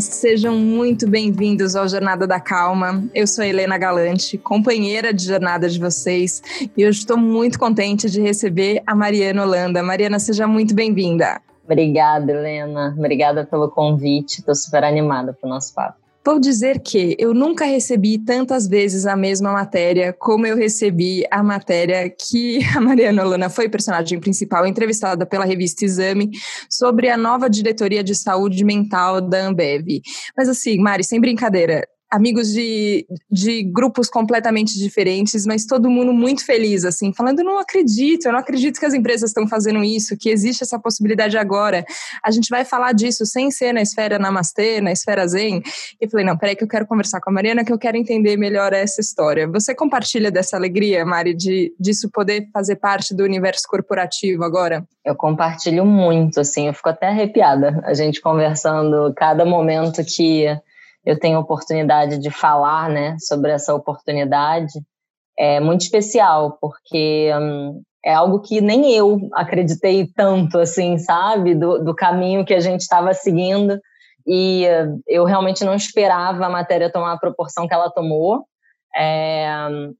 Sejam muito bem-vindos ao Jornada da Calma. Eu sou Helena Galante, companheira de jornada de vocês, e hoje estou muito contente de receber a Mariana Holanda. Mariana, seja muito bem-vinda. Obrigada, Helena. Obrigada pelo convite. Estou super animada para o nosso papo. Vou dizer que eu nunca recebi tantas vezes a mesma matéria como eu recebi a matéria que a Mariana Luna foi personagem principal, entrevistada pela revista Exame, sobre a nova diretoria de saúde mental da Ambev. Mas assim, Mari, sem brincadeira, amigos de, de grupos completamente diferentes, mas todo mundo muito feliz, assim, falando: não acredito, eu não acredito que as empresas estão fazendo isso, que existe essa possibilidade agora. A gente vai falar disso sem ser na esfera Namastê, na esfera Zen. E falei: não, peraí, que eu quero conversar com a Mariana, que eu quero entender melhor essa história. Você compartilha dessa alegria, Mari, de disso poder fazer parte do universo corporativo agora? Eu compartilho muito, assim, eu fico até arrepiada. A gente conversando cada momento que eu tenho a oportunidade de falar né, sobre essa oportunidade, é muito especial, porque hum, é algo que nem eu acreditei tanto, assim, sabe, do, do caminho que a gente estava seguindo, e eu realmente não esperava a matéria tomar a proporção que ela tomou, é,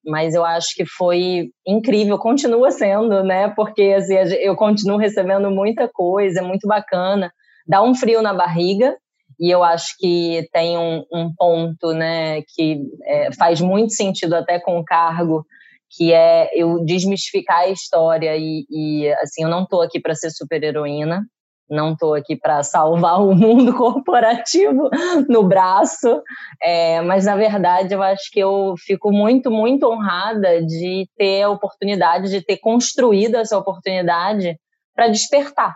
mas eu acho que foi incrível, continua sendo, né? Porque assim, eu continuo recebendo muita coisa, é muito bacana, dá um frio na barriga, e eu acho que tem um, um ponto né, que é, faz muito sentido até com o cargo, que é eu desmistificar a história e, e assim, eu não estou aqui para ser super-heroína, não estou aqui para salvar o mundo corporativo no braço, é, mas na verdade eu acho que eu fico muito, muito honrada de ter a oportunidade, de ter construído essa oportunidade para despertar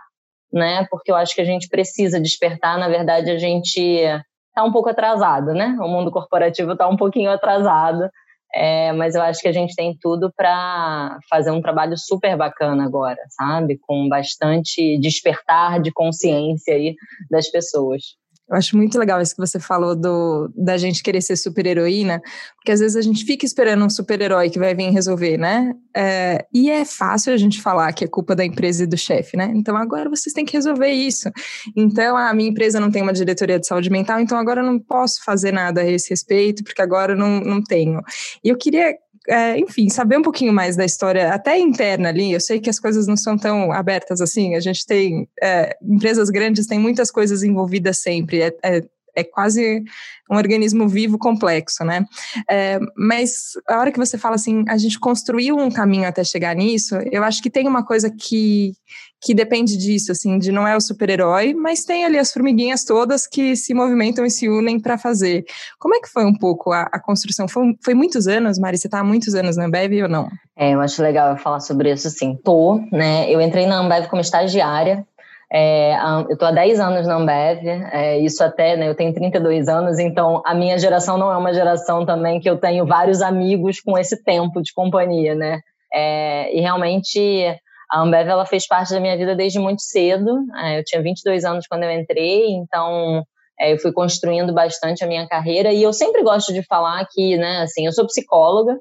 né? Porque eu acho que a gente precisa despertar. Na verdade, a gente está um pouco atrasado, né? O mundo corporativo está um pouquinho atrasado. É, mas eu acho que a gente tem tudo para fazer um trabalho super bacana agora, sabe? Com bastante despertar de consciência aí das pessoas. Eu acho muito legal isso que você falou do, da gente querer ser super-heroína, porque às vezes a gente fica esperando um super-herói que vai vir resolver, né? É, e é fácil a gente falar que é culpa da empresa e do chefe, né? Então agora vocês têm que resolver isso. Então a minha empresa não tem uma diretoria de saúde mental, então agora eu não posso fazer nada a esse respeito, porque agora eu não, não tenho. E eu queria é, enfim, saber um pouquinho mais da história, até interna ali. Eu sei que as coisas não são tão abertas assim. A gente tem é, empresas grandes, tem muitas coisas envolvidas sempre. É, é, quase um organismo vivo complexo, né? É, mas a hora que você fala assim, a gente construiu um caminho até chegar nisso, eu acho que tem uma coisa que, que depende disso, assim, de não é o super-herói, mas tem ali as formiguinhas todas que se movimentam e se unem para fazer. Como é que foi um pouco a, a construção? Foi, foi, muitos anos, Mari? Você está há muitos anos na Ambev ou não? É, eu acho legal falar sobre isso, sim. Tô, né? Eu entrei na Ambev como estagiária, é, eu estou há 10 anos na Ambev, é, isso até, né, eu tenho 32 anos, então a minha geração não é uma geração também que eu tenho vários amigos com esse tempo de companhia, né? É, e realmente a Ambev ela fez parte da minha vida desde muito cedo. É, eu tinha 22 anos quando eu entrei, então é, eu fui construindo bastante a minha carreira e eu sempre gosto de falar que, né, assim, eu sou psicóloga,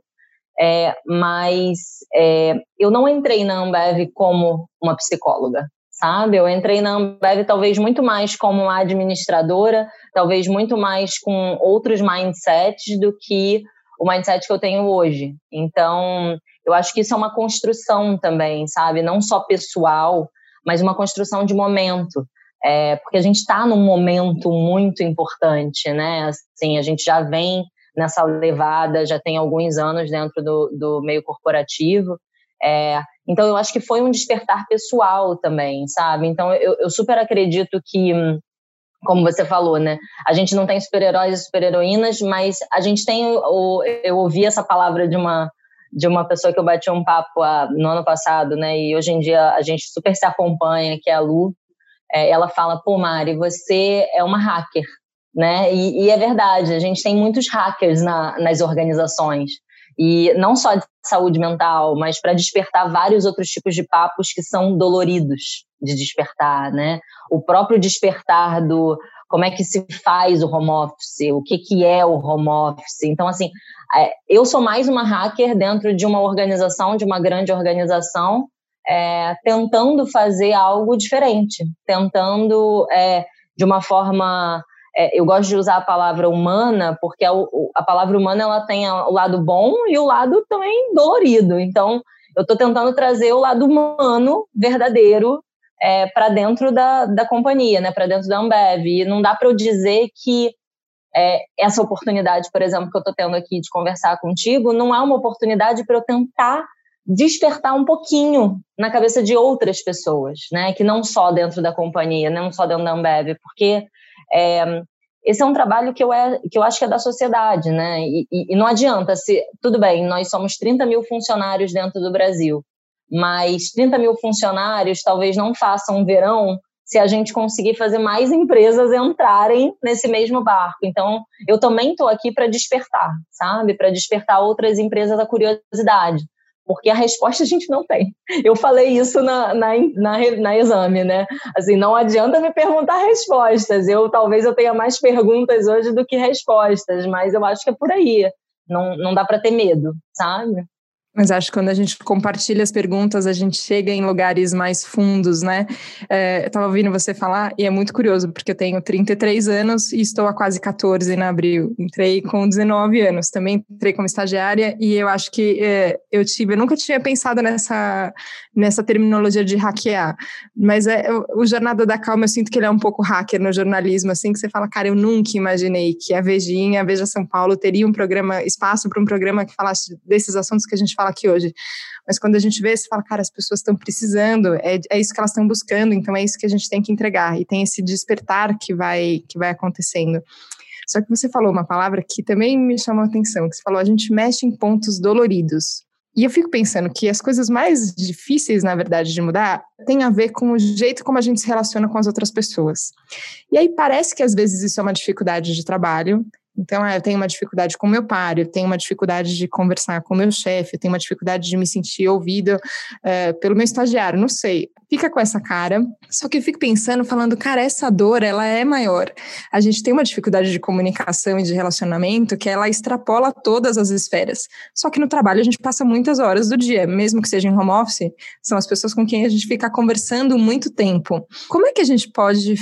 é, mas é, eu não entrei na Ambev como uma psicóloga sabe? Eu entrei na Ambev talvez muito mais como uma administradora, talvez muito mais com outros mindsets do que o mindset que eu tenho hoje. Então, eu acho que isso é uma construção também, sabe? Não só pessoal, mas uma construção de momento. É, porque a gente está num momento muito importante, né? Assim, a gente já vem nessa levada, já tem alguns anos dentro do, do meio corporativo. É, então, eu acho que foi um despertar pessoal também, sabe? Então, eu, eu super acredito que, como você falou, né? A gente não tem super-heróis e super-heroínas, mas a gente tem. O, eu ouvi essa palavra de uma de uma pessoa que eu bati um papo a, no ano passado, né? E hoje em dia a gente super se acompanha, que é a Lu. É, ela fala, pô, Mari, você é uma hacker, né? E, e é verdade, a gente tem muitos hackers na, nas organizações. E não só de saúde mental, mas para despertar vários outros tipos de papos que são doloridos de despertar, né? O próprio despertar do como é que se faz o home office, o que, que é o home office. Então, assim, é, eu sou mais uma hacker dentro de uma organização, de uma grande organização, é, tentando fazer algo diferente, tentando, é, de uma forma eu gosto de usar a palavra humana porque a, a palavra humana ela tem o lado bom e o lado também dolorido. Então, eu estou tentando trazer o lado humano verdadeiro é, para dentro da, da companhia, né, para dentro da Ambev. E não dá para eu dizer que é, essa oportunidade, por exemplo, que eu estou tendo aqui de conversar contigo, não é uma oportunidade para eu tentar despertar um pouquinho na cabeça de outras pessoas, né? Que não só dentro da companhia, não só dentro da Ambev, porque é, esse é um trabalho que eu, é, que eu acho que é da sociedade, né? E, e, e não adianta se tudo bem, nós somos 30 mil funcionários dentro do Brasil, mas 30 mil funcionários talvez não façam um verão se a gente conseguir fazer mais empresas entrarem nesse mesmo barco. Então, eu também estou aqui para despertar, sabe? Para despertar outras empresas a curiosidade. Porque a resposta a gente não tem. Eu falei isso na, na, na, na exame, né? Assim, não adianta me perguntar respostas. Eu talvez eu tenha mais perguntas hoje do que respostas, mas eu acho que é por aí. Não, não dá para ter medo, sabe? Mas acho que quando a gente compartilha as perguntas, a gente chega em lugares mais fundos, né? É, eu estava ouvindo você falar e é muito curioso, porque eu tenho 33 anos e estou há quase 14 em abril. Entrei com 19 anos, também entrei como estagiária e eu acho que é, eu tive, eu nunca tinha pensado nessa, nessa terminologia de hackear, mas é, o, Jornada da Calma, eu sinto que ele é um pouco hacker no jornalismo, assim, que você fala, cara, eu nunca imaginei que a Vejinha, a Veja São Paulo, teria um programa, espaço para um programa que falasse desses assuntos que a gente fala fala aqui hoje. Mas quando a gente vê, você fala, cara, as pessoas estão precisando, é, é isso que elas estão buscando, então é isso que a gente tem que entregar. E tem esse despertar que vai, que vai acontecendo. Só que você falou uma palavra que também me chamou a atenção, que você falou, a gente mexe em pontos doloridos. E eu fico pensando que as coisas mais difíceis, na verdade, de mudar, tem a ver com o jeito como a gente se relaciona com as outras pessoas. E aí parece que às vezes isso é uma dificuldade de trabalho, então, ah, eu tenho uma dificuldade com meu pai, eu tenho uma dificuldade de conversar com meu chefe, eu tenho uma dificuldade de me sentir ouvido é, pelo meu estagiário, não sei. Fica com essa cara. Só que eu fico pensando, falando, cara, essa dor, ela é maior. A gente tem uma dificuldade de comunicação e de relacionamento que ela extrapola todas as esferas. Só que no trabalho a gente passa muitas horas do dia, mesmo que seja em home office, são as pessoas com quem a gente fica conversando muito tempo. Como é que a gente pode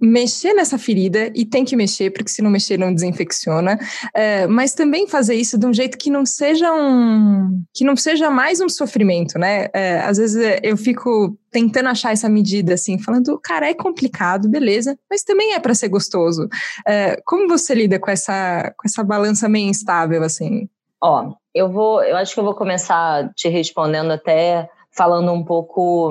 mexer nessa ferida e tem que mexer, porque se não mexer não desinfecciona, é, mas também fazer isso de um jeito que não seja um que não seja mais um sofrimento, né? É, às vezes é, eu fico tentando achar essa medida assim, falando, cara, é complicado, beleza, mas também é para ser gostoso. É, como você lida com essa com essa balança meio instável assim? Ó, eu vou, eu acho que eu vou começar te respondendo até falando um pouco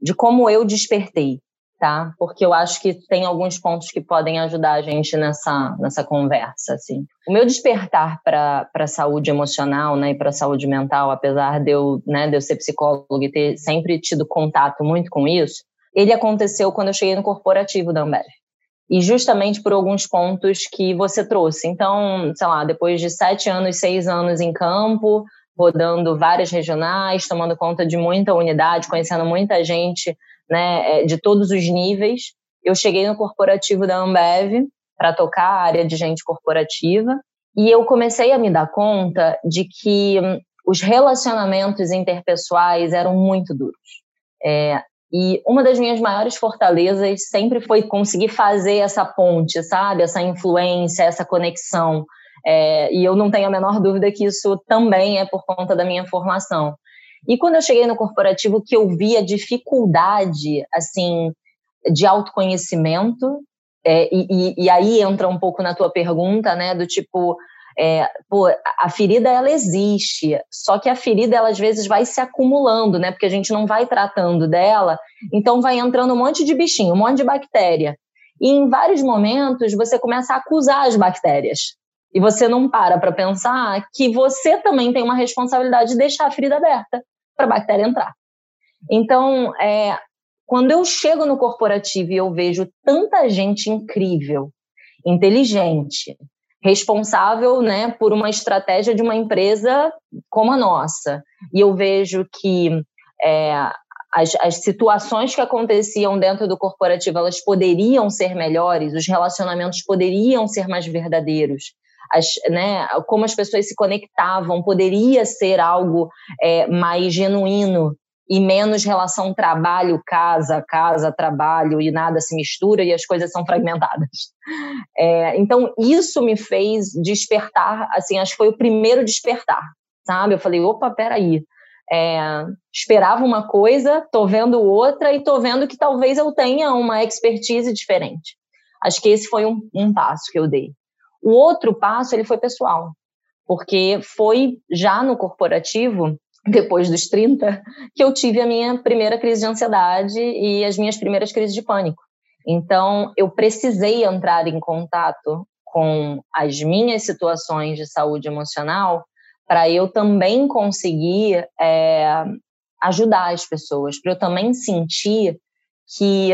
de como eu despertei tá? Porque eu acho que tem alguns pontos que podem ajudar a gente nessa, nessa conversa, assim. O meu despertar para a saúde emocional, né, e para a saúde mental, apesar de eu, né, de eu ser psicóloga e ter sempre tido contato muito com isso, ele aconteceu quando eu cheguei no corporativo da Ambev. E justamente por alguns pontos que você trouxe. Então, sei lá, depois de sete anos, seis anos em campo, rodando várias regionais, tomando conta de muita unidade, conhecendo muita gente né, é, de todos os níveis. Eu cheguei no corporativo da Ambev para tocar a área de gente corporativa e eu comecei a me dar conta de que hum, os relacionamentos interpessoais eram muito duros. É, e uma das minhas maiores fortalezas sempre foi conseguir fazer essa ponte, sabe? Essa influência, essa conexão. É, e eu não tenho a menor dúvida que isso também é por conta da minha formação. E quando eu cheguei no corporativo, que eu vi a dificuldade, assim, de autoconhecimento, é, e, e, aí entra um pouco na tua pergunta, né, do tipo, é, pô, a ferida ela existe, só que a ferida ela às vezes vai se acumulando, né, porque a gente não vai tratando dela, então vai entrando um monte de bichinho, um monte de bactéria. E em vários momentos você começa a acusar as bactérias. E você não para para pensar que você também tem uma responsabilidade de deixar a ferida aberta para a bactéria entrar. Então, é, quando eu chego no corporativo e eu vejo tanta gente incrível, inteligente, responsável né, por uma estratégia de uma empresa como a nossa, e eu vejo que é, as, as situações que aconteciam dentro do corporativo elas poderiam ser melhores, os relacionamentos poderiam ser mais verdadeiros, as, né, como as pessoas se conectavam, poderia ser algo é, mais genuíno e menos relação trabalho-casa, casa-trabalho e nada se mistura e as coisas são fragmentadas. É, então, isso me fez despertar, assim, acho que foi o primeiro despertar, sabe? Eu falei, opa, peraí, é, esperava uma coisa, tô vendo outra e tô vendo que talvez eu tenha uma expertise diferente. Acho que esse foi um, um passo que eu dei. O outro passo, ele foi pessoal, porque foi já no corporativo, depois dos 30, que eu tive a minha primeira crise de ansiedade e as minhas primeiras crises de pânico. Então, eu precisei entrar em contato com as minhas situações de saúde emocional para eu também conseguir é, ajudar as pessoas, para eu também sentir que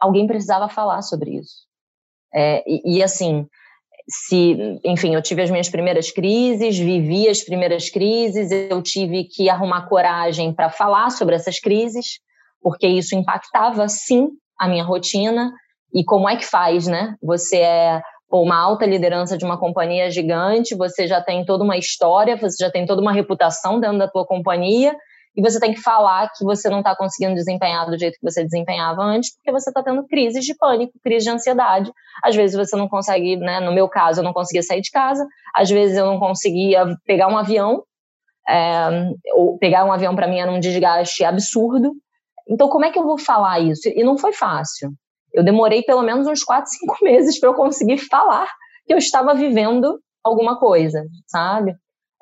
alguém precisava falar sobre isso. É, e, e, assim, se, enfim, eu tive as minhas primeiras crises, vivi as primeiras crises, eu tive que arrumar coragem para falar sobre essas crises, porque isso impactava sim a minha rotina. E como é que faz, né? Você é uma alta liderança de uma companhia gigante, você já tem toda uma história, você já tem toda uma reputação dentro da tua companhia, e você tem que falar que você não está conseguindo desempenhar do jeito que você desempenhava antes, porque você está tendo crises de pânico, crise de ansiedade. Às vezes você não consegue, né? No meu caso, eu não conseguia sair de casa, às vezes eu não conseguia pegar um avião, é, ou pegar um avião para mim era um desgaste absurdo. Então, como é que eu vou falar isso? E não foi fácil. Eu demorei pelo menos uns quatro, cinco meses para eu conseguir falar que eu estava vivendo alguma coisa, sabe?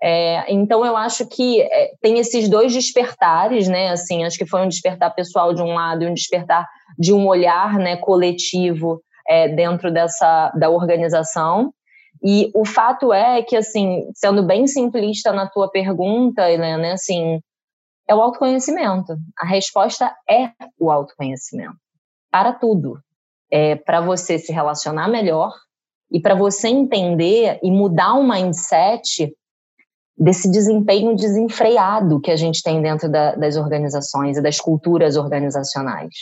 É, então eu acho que é, tem esses dois despertares, né? Assim, acho que foi um despertar pessoal de um lado e um despertar de um olhar, né, coletivo é, dentro dessa da organização. E o fato é que, assim, sendo bem simplista na tua pergunta, Helena, assim, é o autoconhecimento. A resposta é o autoconhecimento para tudo. É para você se relacionar melhor e para você entender e mudar o mindset desse desempenho desenfreado que a gente tem dentro da, das organizações e das culturas organizacionais,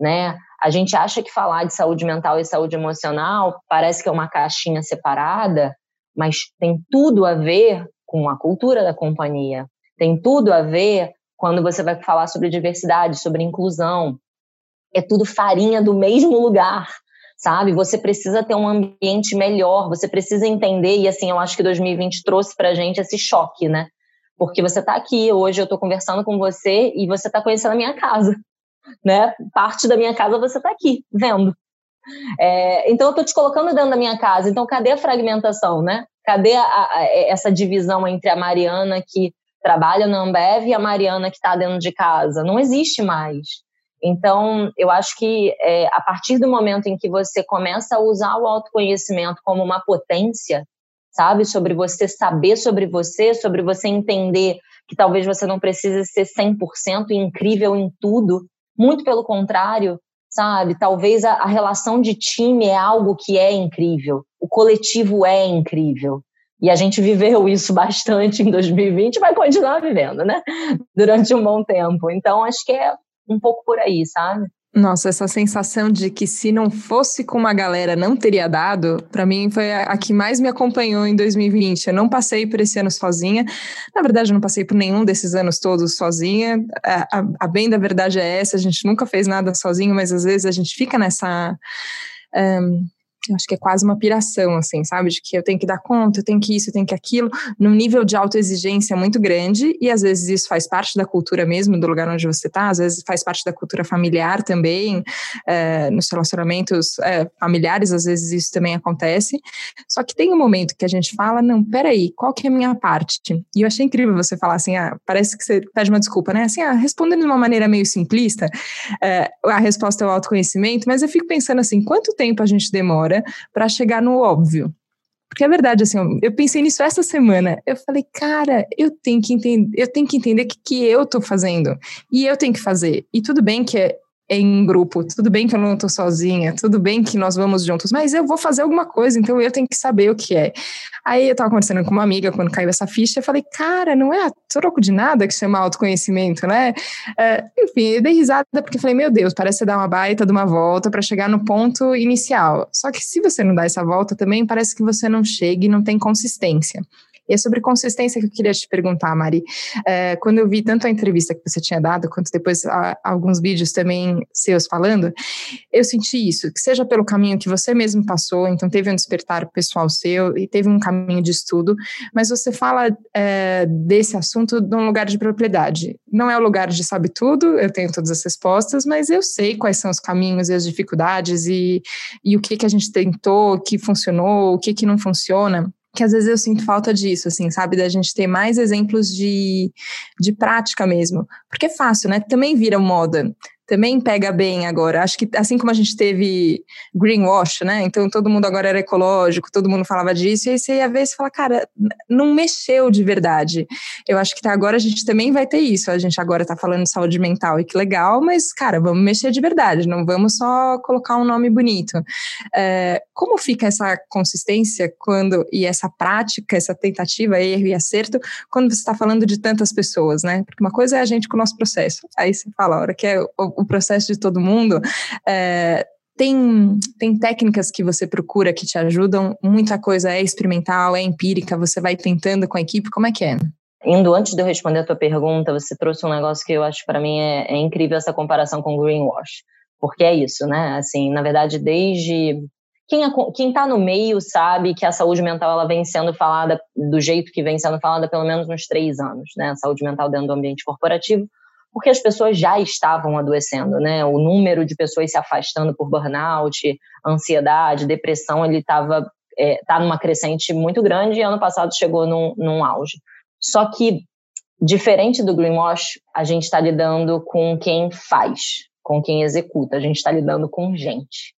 né? A gente acha que falar de saúde mental e saúde emocional parece que é uma caixinha separada, mas tem tudo a ver com a cultura da companhia, tem tudo a ver quando você vai falar sobre diversidade, sobre inclusão. É tudo farinha do mesmo lugar, sabe? Você precisa ter um ambiente melhor, você precisa entender, e assim, eu acho que 2020 trouxe pra gente esse choque, né? Porque você tá aqui, hoje eu tô conversando com você e você tá conhecendo a minha casa, né? Parte da minha casa você tá aqui, vendo. É, então eu tô te colocando dentro da minha casa, então cadê a fragmentação, né? Cadê a, a, essa divisão entre a Mariana que trabalha na Ambev e a Mariana que está dentro de casa? Não existe mais. Então, eu acho que é, a partir do momento em que você começa a usar o autoconhecimento como uma potência, sabe, sobre você saber sobre você, sobre você entender que talvez você não precise ser 100% incrível em tudo, muito pelo contrário, sabe? Talvez a, a, relação de time é algo que é incrível, o coletivo é incrível. E a gente viveu isso bastante em 2020 e vai continuar vivendo, né? Durante um bom tempo. Então, acho que é um pouco por aí, sabe? Nossa, essa sensação de que se não fosse com uma galera não teria dado, para mim foi a, a, que mais me acompanhou em 2020. Eu não passei por esse ano sozinha. Na verdade, eu não passei por nenhum desses anos todos sozinha. A, a, a bem da verdade é essa, a gente nunca fez nada sozinho, mas às vezes a gente fica nessa. Um, acho que é quase uma piração, assim, sabe? De que eu tenho que dar conta, eu tenho que isso, eu tenho que aquilo, num nível de autoexigência muito grande, e às vezes isso faz parte da cultura mesmo, do lugar onde você está, às vezes faz parte da cultura familiar também, é, nos relacionamentos é, familiares, às vezes isso também acontece. Só que tem um momento que a gente fala, não, peraí, qual que é a minha parte? E eu achei incrível você falar assim, ah, parece que você pede uma desculpa, né? Assim, ah, respondendo de uma maneira meio simplista, é, a resposta é o autoconhecimento, mas eu fico pensando assim, quanto tempo a gente demora para chegar no óbvio. Porque é verdade, assim, eu pensei nisso essa semana. Eu falei, cara, eu tenho que entender, eu tenho que entender o que, que eu tô fazendo. E eu tenho que fazer. E tudo bem que é, em grupo. Tudo bem que eu não estou sozinha, tudo bem que nós vamos juntos, mas eu vou fazer alguma coisa, então eu tenho que saber o que é. Aí eu estava conversando com uma amiga quando caiu essa ficha, eu falei, cara, não é a troco de nada que chama autoconhecimento, né? É, enfim, eu dei risada porque falei, meu Deus, parece dar uma baita de uma volta para chegar no ponto inicial. Só que se você não dá essa volta também, parece que você não chega e não tem consistência. E é sobre consistência que eu queria te perguntar, Mari. É, quando eu vi tanto a entrevista que você tinha dado, quanto depois a, alguns vídeos também seus falando, eu senti isso, que seja pelo caminho que você mesmo passou, então teve um despertar pessoal seu e teve um caminho de estudo, mas você fala é, desse assunto num lugar de propriedade. Não é o lugar de sabe tudo, eu tenho todas as respostas, mas eu sei quais são os caminhos e as dificuldades e, e o que, que a gente tentou, o que funcionou, o que, que não funciona que às vezes eu sinto falta disso, assim, sabe? Da gente ter mais exemplos de, de prática mesmo. Porque é fácil, né? Também vira moda também pega bem agora. Acho que assim como a gente teve greenwash, né? Então todo mundo agora era ecológico, todo mundo falava disso, e aí você ia ver e fala, cara, não mexeu de verdade. Eu acho que tá, agora a gente também vai ter isso. A gente agora tá falando de saúde mental e que legal, mas, cara, vamos mexer de verdade, não vamos só colocar um nome bonito. É, como fica essa consistência quando e essa prática, essa tentativa, erro e acerto, quando você está falando de tantas pessoas, né? Porque uma coisa é a gente com o nosso processo. Aí você fala, a hora que é o processo de todo mundo, é, tem, tem técnicas que você procura que te ajudam? Muita coisa é experimental, é empírica, você vai tentando com a equipe, como é que é? Indo antes de eu responder a tua pergunta, você trouxe um negócio que eu acho para mim é, é, incrível essa comparação com greenwash, porque é isso, né? Assim, na verdade, desde quem quem está no meio sabe que a saúde mental ela vem sendo falada do jeito que vem sendo falada pelo menos uns três anos, né? A saúde mental dentro do ambiente corporativo porque as pessoas já estavam adoecendo, né? O número de pessoas se afastando por burnout, ansiedade, depressão, ele estava é, tá numa crescente muito grande e ano passado chegou num, num auge. Só que, diferente do greenwash, a gente está lidando com quem faz, com quem executa, a gente está lidando com gente.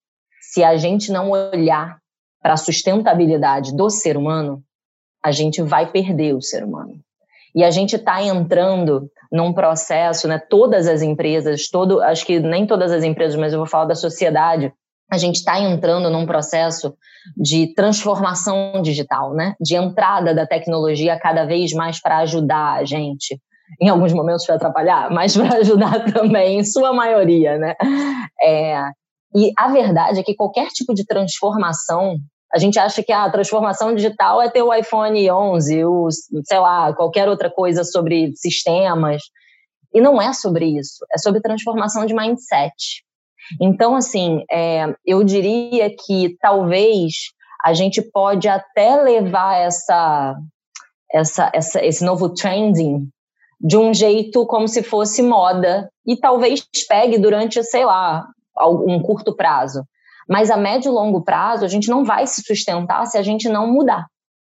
Se a gente não olhar para a sustentabilidade do ser humano, a gente vai perder o ser humano. E a gente está entrando num processo, né? Todas as empresas, todo, acho que nem todas as empresas, mas eu vou falar da sociedade. A gente está entrando num processo de transformação digital, né? De entrada da tecnologia cada vez mais para ajudar a gente. Em alguns momentos para atrapalhar, mas para ajudar também, em sua maioria, né? É, e a verdade é que qualquer tipo de transformação a gente acha que a transformação digital é ter o iPhone 11, o, sei lá, qualquer outra coisa sobre sistemas. E não é sobre isso, é sobre transformação de mindset. Então, assim, é, eu diria que talvez a gente pode até levar essa, essa, essa, esse novo trending de um jeito como se fosse moda e talvez pegue durante, sei lá, um curto prazo. Mas a médio e longo prazo, a gente não vai se sustentar se a gente não mudar.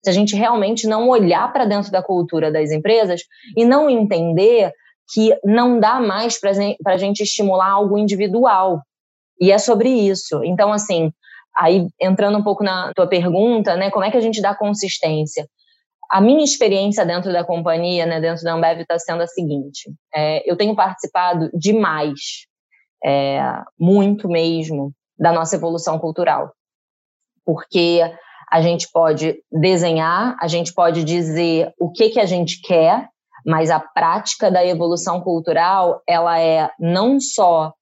Se a gente realmente não olhar para dentro da cultura das empresas e não entender que não dá mais para a gente estimular algo individual. E é sobre isso. Então, assim, aí entrando um pouco na tua pergunta, né, como é que a gente dá consistência? A minha experiência dentro da companhia, né, dentro da Ambev, está sendo a seguinte: é, eu tenho participado demais, é, muito mesmo, da nossa evolução cultural. Porque a gente pode desenhar, a gente pode dizer o que, que a gente quer, mas a prática da evolução cultural, ela é não só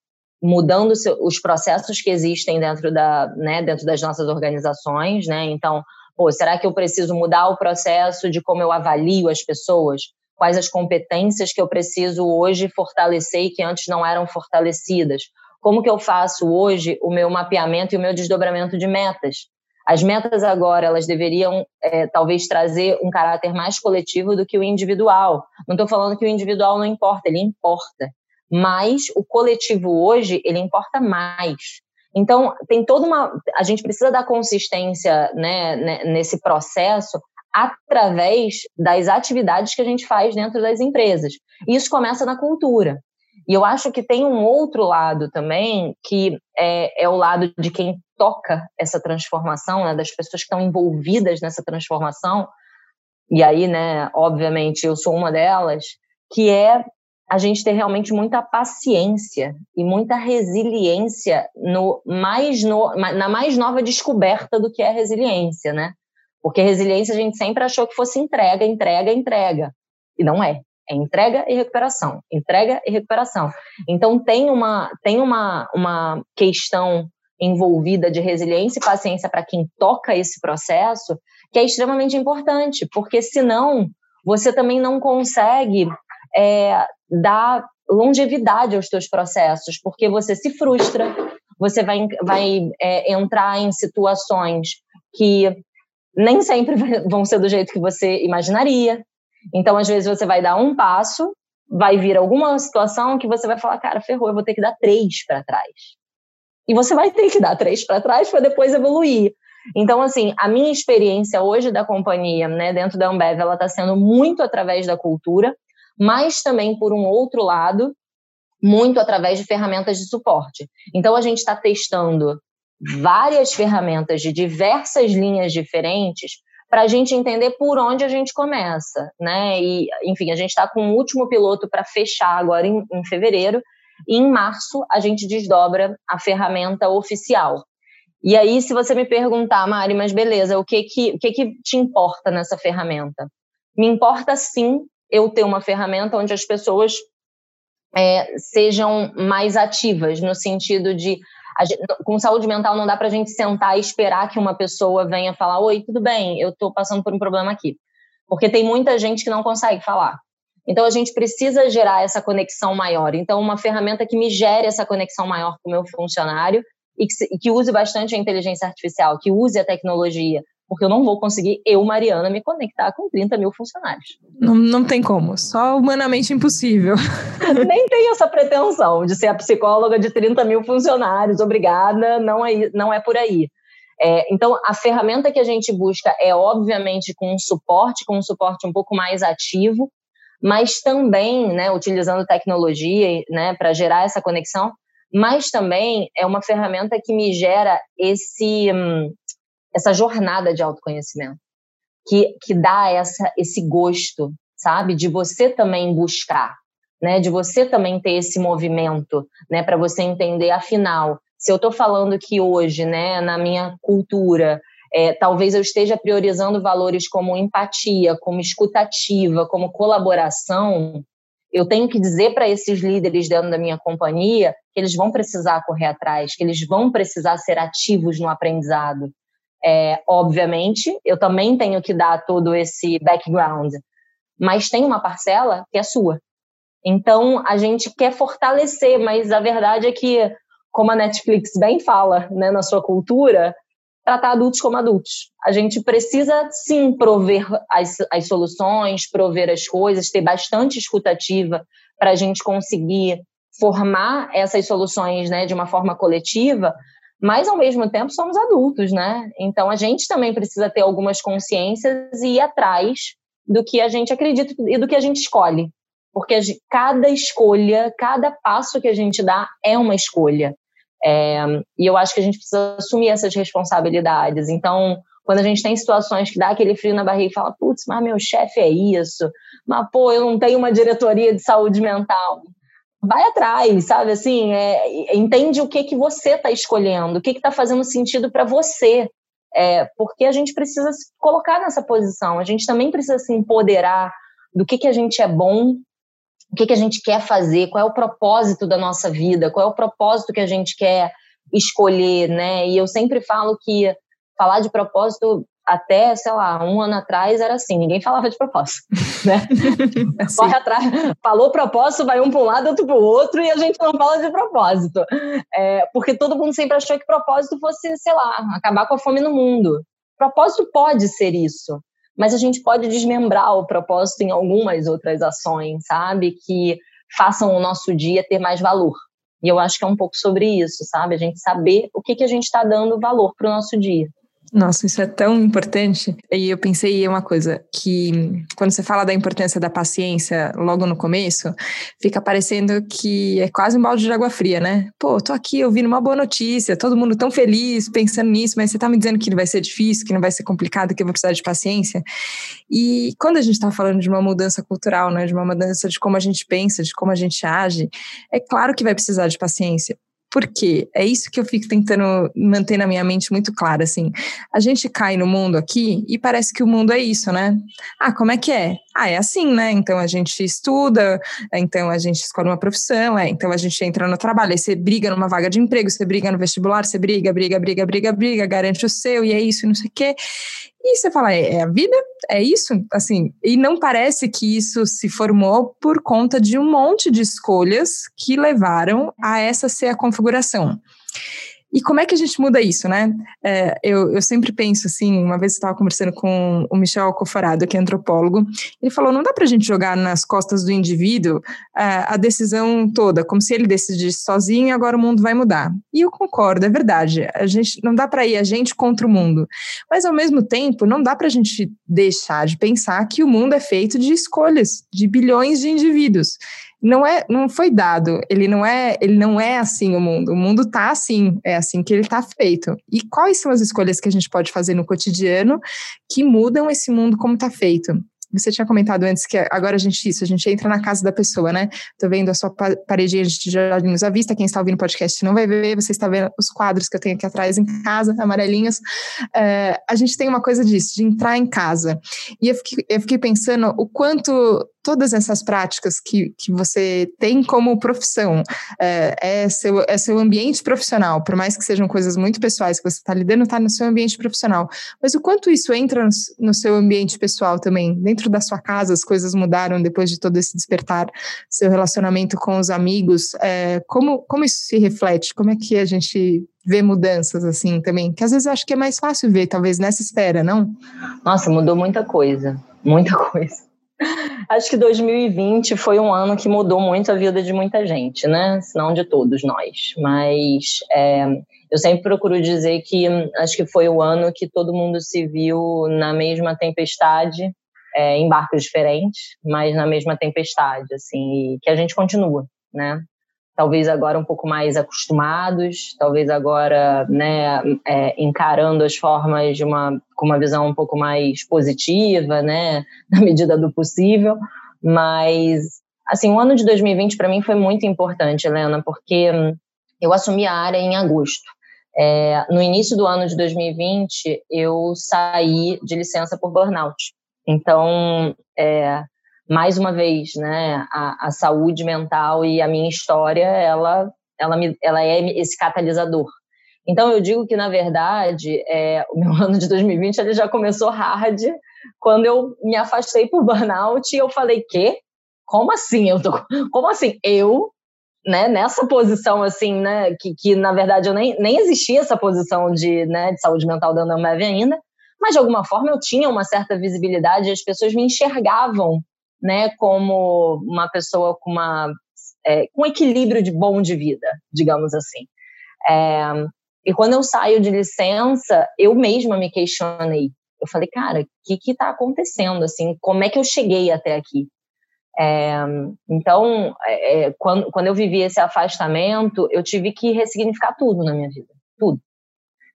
mudando os processos que existem dentro, da, né, dentro das nossas organizações, né? Então, pô, será que eu preciso mudar o processo de como eu avalio as pessoas? Quais as competências que eu preciso hoje fortalecer e que antes não eram fortalecidas? Como que eu faço hoje o meu mapeamento e o meu desdobramento de metas? As metas agora, elas deveriam é, talvez trazer um caráter mais coletivo do que o individual. Não estou falando que o individual não importa, ele importa. Mas o coletivo hoje, ele importa mais. Então, tem toda uma. A gente precisa dar consistência né, nesse processo através das atividades que a gente faz dentro das empresas. Isso começa na cultura. E eu acho que tem um outro lado também, que é, é o lado de quem toca essa transformação, né, das pessoas que estão envolvidas nessa transformação. E aí, né, obviamente, eu sou uma delas, que é a gente ter realmente muita paciência e muita resiliência no mais no, na mais nova descoberta do que é resiliência, né? Porque resiliência a gente sempre achou que fosse entrega, entrega, entrega. E não é. É entrega e recuperação, entrega e recuperação. Então tem uma tem uma, uma questão envolvida de resiliência e paciência para quem toca esse processo que é extremamente importante, porque senão você também não consegue é, dar longevidade aos seus processos, porque você se frustra, você vai, vai é, entrar em situações que nem sempre vão ser do jeito que você imaginaria. Então, às vezes, você vai dar um passo, vai vir alguma situação que você vai falar, cara, ferrou, eu vou ter que dar três para trás. E você vai ter que dar três para trás para depois evoluir. Então, assim, a minha experiência hoje da companhia, né, dentro da Ambev, ela está sendo muito através da cultura, mas também, por um outro lado, muito através de ferramentas de suporte. Então, a gente está testando várias ferramentas de diversas linhas diferentes para a gente entender por onde a gente começa, né? E, enfim, a gente está com o último piloto para fechar agora em, em fevereiro, e em março a gente desdobra a ferramenta oficial. E aí, se você me perguntar, Mari, mas beleza, o que que, o que, que te importa nessa ferramenta? Me importa sim eu ter uma ferramenta onde as pessoas é, sejam mais ativas, no sentido de. Gente, com saúde mental não dá para a gente sentar e esperar que uma pessoa venha falar: Oi, tudo bem, eu estou passando por um problema aqui. Porque tem muita gente que não consegue falar. Então a gente precisa gerar essa conexão maior. Então, uma ferramenta que me gere essa conexão maior com o meu funcionário e que, que use bastante a inteligência artificial, que use a tecnologia, porque eu não vou conseguir, eu, Mariana, me conectar com 30 mil funcionários. Não, não tem como, só humanamente impossível. Nem tenho essa pretensão de ser a psicóloga de 30 mil funcionários, obrigada, não é, não é por aí. É, então, a ferramenta que a gente busca é, obviamente, com um suporte, com um suporte um pouco mais ativo, mas também, né, utilizando tecnologia né, para gerar essa conexão, mas também é uma ferramenta que me gera esse, hum, essa jornada de autoconhecimento, que, que dá essa, esse gosto, sabe, de você também buscar, né, de você também ter esse movimento, né, para você entender, afinal, se eu estou falando que hoje, né, na minha cultura, é, talvez eu esteja priorizando valores como empatia, como escutativa, como colaboração, eu tenho que dizer para esses líderes dentro da minha companhia que eles vão precisar correr atrás, que eles vão precisar ser ativos no aprendizado. É, obviamente, eu também tenho que dar todo esse background, mas tem uma parcela que é sua. Então, a gente quer fortalecer, mas a verdade é que, como a Netflix bem fala né, na sua cultura, tratar adultos como adultos. A gente precisa, sim, prover as, as soluções, prover as coisas, ter bastante escutativa para a gente conseguir formar essas soluções né, de uma forma coletiva, mas ao mesmo tempo somos adultos, né? Então a gente também precisa ter algumas consciências e ir atrás do que a gente acredita e do que a gente escolhe. Porque cada escolha, cada passo que a gente dá é uma escolha. É, e eu acho que a gente precisa assumir essas responsabilidades. Então, quando a gente tem situações que dá aquele frio na barriga e fala, putz, mas meu chefe é isso, mas pô, eu não tenho uma diretoria de saúde mental. Vai atrás, sabe? Assim, é, entende o que que você está escolhendo, o que está fazendo sentido para você. É, porque a gente precisa se colocar nessa posição, a gente também precisa se empoderar do que, que a gente é bom o que, que a gente quer fazer, qual é o propósito da nossa vida, qual é o propósito que a gente quer escolher, né? E eu sempre falo que falar de propósito até, sei lá, um ano atrás era assim, ninguém falava de propósito, né? Corre atrás, falou propósito, vai um para um lado, outro para o outro, e a gente não fala de propósito. É, porque todo mundo sempre achou que propósito fosse, sei lá, acabar com a fome no mundo. Propósito pode ser isso, mas a gente pode desmembrar o propósito em algumas outras ações, sabe? Que façam o nosso dia ter mais valor. E eu acho que é um pouco sobre isso, sabe? A gente saber o que, que a gente está dando valor para o nosso dia. Nossa, isso é tão importante. E eu pensei em uma coisa, que quando você fala da importância da paciência logo no começo, fica parecendo que é quase um balde de água fria, né? Pô, tô aqui ouvindo uma boa notícia, todo mundo tão feliz pensando nisso, mas você tá me dizendo que vai ser difícil, que não vai ser complicado, que eu vou precisar de paciência. E quando a gente tá falando de uma mudança cultural, né, de uma mudança de como a gente pensa, de como a gente age, é claro que vai precisar de paciência. Por quê? É isso que eu fico tentando manter na minha mente muito claro, assim. A gente cai no mundo aqui e parece que o mundo é isso, né? Ah, como é que é? Ah, é assim, né? Então a gente estuda, então a gente escolhe uma profissão, é, então a gente entra no trabalho, aí você briga numa vaga de emprego, você briga no vestibular, você briga, briga, briga, briga, briga, garante o seu, e é isso, não sei o quê. E você fala, é, é a vida? É isso? Assim, e não parece que isso se formou por conta de um monte de escolhas que levaram a essa ser a configuração. E como é que a gente muda isso, né? É, eu, eu sempre penso assim, uma vez estava conversando com o Michel Alcoforado, que é antropólogo, ele falou, não dá para a gente jogar nas costas do indivíduo é, a decisão toda, como se ele decidisse sozinho e agora o mundo vai mudar. E eu concordo, é verdade, a gente não dá para ir a gente contra o mundo, mas ao mesmo tempo não dá para a gente deixar de pensar que o mundo é feito de escolhas, de bilhões de indivíduos não é não foi dado ele não é ele não é assim o mundo o mundo tá assim é assim que ele tá feito e quais são as escolhas que a gente pode fazer no cotidiano que mudam esse mundo como tá feito você tinha comentado antes que agora a gente isso, a gente entra na casa da pessoa, né? Tô vendo a sua paredinha de tijolinhos à vista. Quem está ouvindo o podcast não vai ver, você está vendo os quadros que eu tenho aqui atrás em casa, amarelinhos. É, a gente tem uma coisa disso, de entrar em casa. E eu fiquei, eu fiquei pensando o quanto todas essas práticas que, que você tem como profissão, é, é, seu, é seu ambiente profissional, por mais que sejam coisas muito pessoais que você está lidando, está no seu ambiente profissional. Mas o quanto isso entra no, no, seu ambiente pessoal também? Dentro da sua casa, as coisas mudaram depois de todo esse despertar, seu relacionamento com os amigos, é, como, como isso se reflete? Como é que a gente vê mudanças assim também? Que às vezes eu acho que é mais fácil ver, talvez nessa esfera, não? Nossa, mudou muita coisa, muita coisa. Acho que 2020 foi um ano que mudou muito a vida de muita gente, né? Se não de todos nós. Mas é, eu sempre procuro dizer que acho que foi o ano que todo mundo se viu na mesma tempestade, é, em barcos diferentes, mas na mesma tempestade, assim, e que a gente continua, né? Talvez agora um pouco mais acostumados, talvez agora né, é, encarando as formas de uma, com uma visão um pouco mais positiva, né, na medida do possível, mas assim, o ano de 2020 para mim foi muito importante, Helena, porque eu assumi a área em agosto. É, no início do ano de 2020, eu saí de licença por burnout. Então, é, mais uma vez, né, a, a saúde mental e a minha história, ela, ela, me, ela é esse catalisador. Então, eu digo que, na verdade, é, o meu ano de 2020 ele já começou hard quando eu me afastei por burnout e eu falei, que? Como assim? Eu tô, como assim? Eu, né, nessa posição, assim, né, que, que na verdade eu nem, nem existia essa posição de, né, de saúde mental da Ambev ainda, mas de alguma forma eu tinha uma certa visibilidade e as pessoas me enxergavam né, como uma pessoa com uma é, com equilíbrio de bom de vida, digamos assim. É, e quando eu saio de licença, eu mesma me questionei. Eu falei, cara, o que que está acontecendo? Assim, como é que eu cheguei até aqui? É, então, é, é, quando, quando eu vivi esse afastamento, eu tive que ressignificar tudo na minha vida, tudo.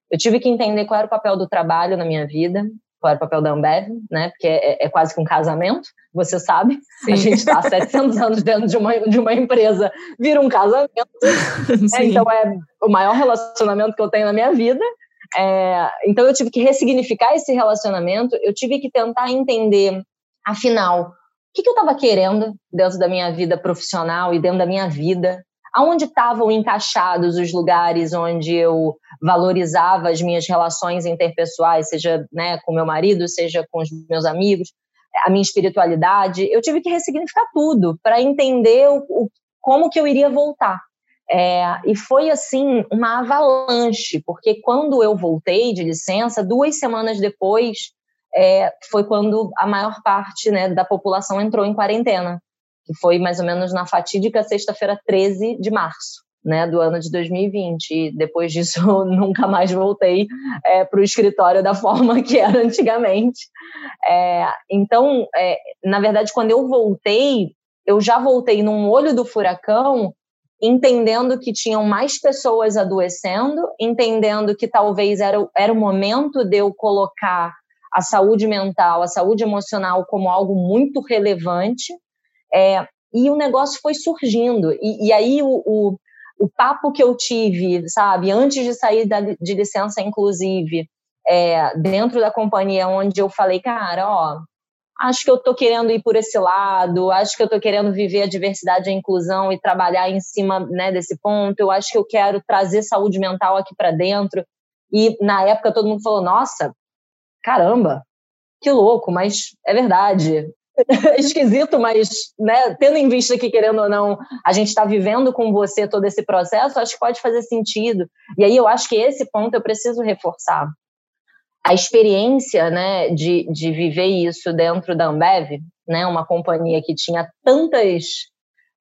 Eu tive que entender qual era o papel do trabalho na minha vida, qual era o papel da Ambev, né? Porque é, é quase que um casamento, você sabe. Sim. A gente está há 700 anos dentro de uma, de uma empresa, vira um casamento. É, então, é o maior relacionamento que eu tenho na minha vida. É, então, eu tive que ressignificar esse relacionamento, eu tive que tentar entender, afinal, o que, que eu estava querendo dentro da minha vida profissional e dentro da minha vida, aonde estavam encaixados os lugares onde eu valorizava as minhas relações interpessoais, seja né, com meu marido, seja com os meus amigos, a minha espiritualidade. Eu tive que ressignificar tudo para entender o, o, como que eu iria voltar. É, e foi assim uma avalanche, porque quando eu voltei de licença, duas semanas depois, é, foi quando a maior parte né, da população entrou em quarentena que foi mais ou menos na fatídica sexta-feira 13 de março. Né, do ano de 2020. E depois disso, eu nunca mais voltei é, para o escritório da forma que era antigamente. É, então, é, na verdade, quando eu voltei, eu já voltei num olho do furacão, entendendo que tinham mais pessoas adoecendo, entendendo que talvez era, era o momento de eu colocar a saúde mental, a saúde emocional como algo muito relevante é, e o negócio foi surgindo. E, e aí o, o, o, papo que eu tive, sabe, antes de sair da, de licença, inclusive, é, dentro da companhia, onde eu falei, cara, ó, acho que eu estou querendo ir por esse lado, acho que eu estou querendo viver a diversidade e a inclusão e trabalhar em cima né, desse ponto, eu acho que eu quero trazer saúde mental aqui para dentro. E na época todo mundo falou: nossa, caramba, que louco, mas é verdade. Esquisito, mas né, tendo em vista que, querendo ou não, a gente está vivendo com você todo esse processo, acho que pode fazer sentido. E aí eu acho que esse ponto eu preciso reforçar. A experiência né, de, de viver isso dentro da Ambev, né, uma companhia que tinha tantas,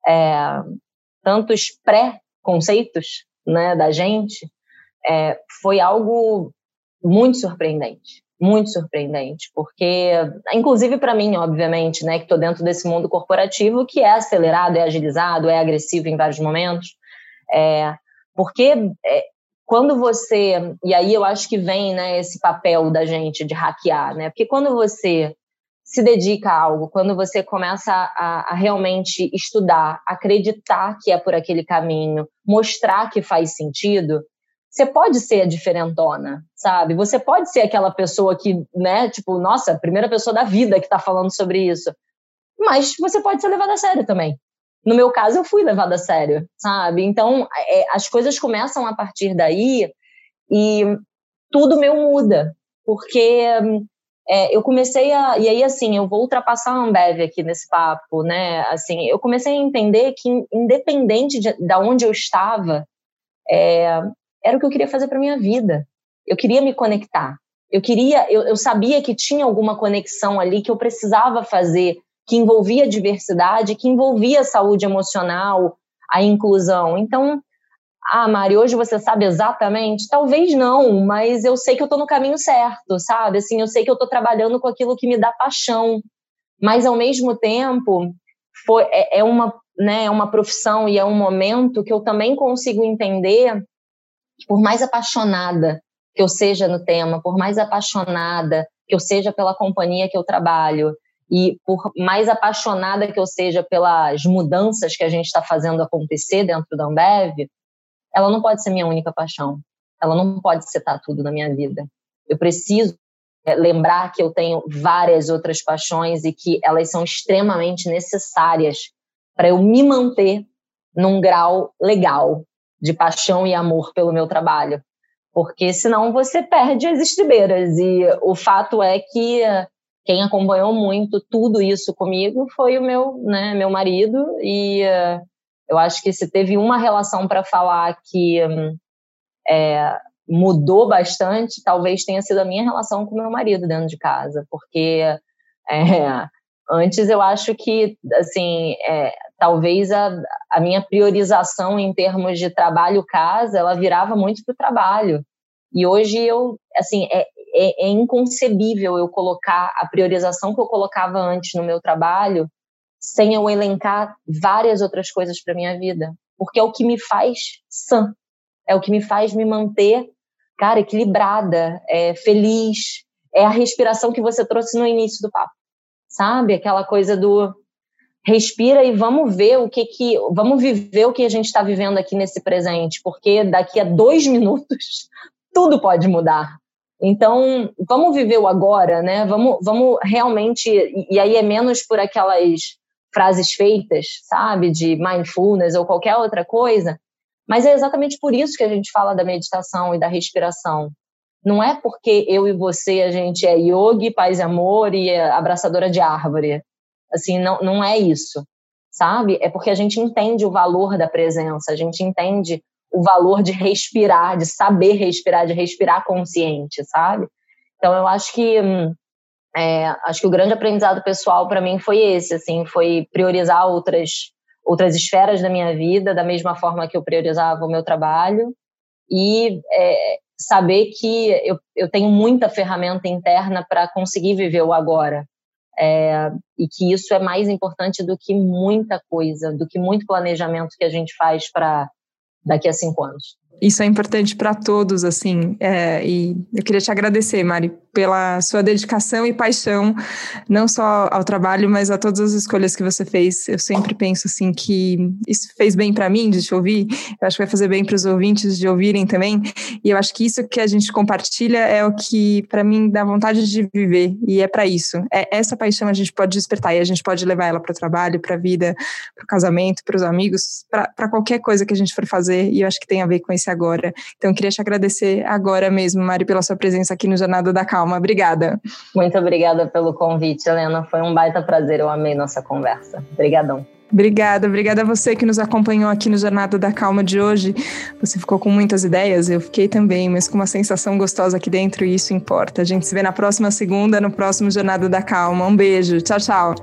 é, tantos pré-conceitos né, da gente, é, foi algo muito surpreendente muito surpreendente, porque, inclusive para mim, obviamente, né, que estou dentro desse mundo corporativo que é acelerado, é agilizado, é agressivo em vários momentos, é, porque é, quando você, e aí eu acho que vem né, esse papel da gente de hackear, né, porque quando você se dedica a algo, quando você começa a, a realmente estudar, acreditar que é por aquele caminho, mostrar que faz sentido, você pode ser a diferentona, sabe? Você pode ser aquela pessoa que, né, tipo, nossa, primeira pessoa da vida que está falando sobre isso. Mas você pode ser levada a sério também. No meu caso, eu fui levada a sério, sabe? Então, é, as coisas começam a partir daí e tudo meu muda. Porque é, eu comecei a. E aí, assim, eu vou ultrapassar a Ambev aqui nesse papo, né? Assim, eu comecei a entender que, independente de, de onde eu estava, é, era o que eu queria fazer para minha vida. Eu queria me conectar. Eu queria, eu, eu sabia que tinha alguma conexão ali que eu precisava fazer, que envolvia diversidade, que envolvia saúde emocional, a inclusão. Então, ah, Mari, hoje você sabe exatamente? Talvez não, mas eu sei que eu estou no caminho certo, sabe? Assim, eu sei que eu estou trabalhando com aquilo que me dá paixão. Mas, ao mesmo tempo, foi, é, é, uma, né, é uma profissão e é um momento que eu também consigo entender por mais apaixonada que eu seja no tema, por mais apaixonada que eu seja pela companhia que eu trabalho e por mais apaixonada que eu seja pelas mudanças que a gente está fazendo acontecer dentro da Ambev, ela não pode ser minha única paixão. Ela não pode setar tudo na minha vida. Eu preciso é, lembrar que eu tenho várias outras paixões e que elas são extremamente necessárias para eu me manter num grau legal, de paixão e amor pelo meu trabalho, porque senão você perde as estribeiras. E o fato é que quem acompanhou muito tudo isso comigo foi o meu, né, meu marido. E uh, eu acho que se teve uma relação para falar que é, mudou bastante, talvez tenha sido a minha relação com meu marido dentro de casa, porque é, antes eu acho que assim é, talvez a, a minha priorização em termos de trabalho-casa, ela virava muito para o trabalho. E hoje eu, assim, é, é, é, inconcebível eu colocar a priorização que eu colocava antes no meu trabalho sem eu elencar várias outras coisas para minha vida, porque é o que me faz sã, é o que me faz me manter, cara, equilibrada, é, feliz, é a respiração que você trouxe no início do papo, sabe? Aquela coisa do respira e vamos ver o que que vamos viver o que a gente está vivendo aqui nesse presente, porque daqui a dois minutos tudo pode mudar. Então vamos viver o agora, né? Vamos, vamos realmente e aí é menos por aquelas frases feitas, sabe, de mindfulness ou qualquer outra coisa, mas é exatamente por isso que a gente fala da meditação e da respiração. Não é porque eu e você a gente é yogi, paz e amor e abraçadora de árvore. Assim, não, não é isso, sabe? É porque a gente entende o valor da presença, a gente entende o valor de respirar, de saber respirar, de respirar consciente, sabe? Então, eu acho que é, acho que o grande aprendizado pessoal para mim foi esse, assim, foi priorizar outras outras esferas da minha vida da mesma forma que eu priorizava o meu trabalho e é, saber que eu, eu tenho muita ferramenta interna para conseguir viver o agora, é, e que isso é mais importante do que muita coisa, do que muito planejamento que a gente faz para daqui a cinco anos. Isso é importante para todos, assim, é, e eu queria te agradecer, Mari, pela sua dedicação e paixão, não só ao trabalho, mas a todas as escolhas que você fez. Eu sempre penso assim que isso fez bem para mim de te ouvir, eu acho que vai fazer bem para os ouvintes de ouvirem também. E eu acho que isso que a gente compartilha é o que para mim dá vontade de viver e é para isso. É essa paixão a gente pode despertar e a gente pode levar ela para o trabalho, para a vida, para o casamento, para os amigos, para qualquer coisa que a gente for fazer. E eu acho que tem a ver com esse agora. Então eu queria te agradecer agora mesmo, Mari, pela sua presença aqui no Jornada da Calma. Obrigada. Muito obrigada pelo convite, Helena. Foi um baita prazer. Eu amei nossa conversa. Obrigadão. Obrigada, obrigada a você que nos acompanhou aqui no Jornada da Calma de hoje. Você ficou com muitas ideias, eu fiquei também, mas com uma sensação gostosa aqui dentro e isso importa. A gente se vê na próxima segunda, no próximo Jornada da Calma. Um beijo, tchau, tchau.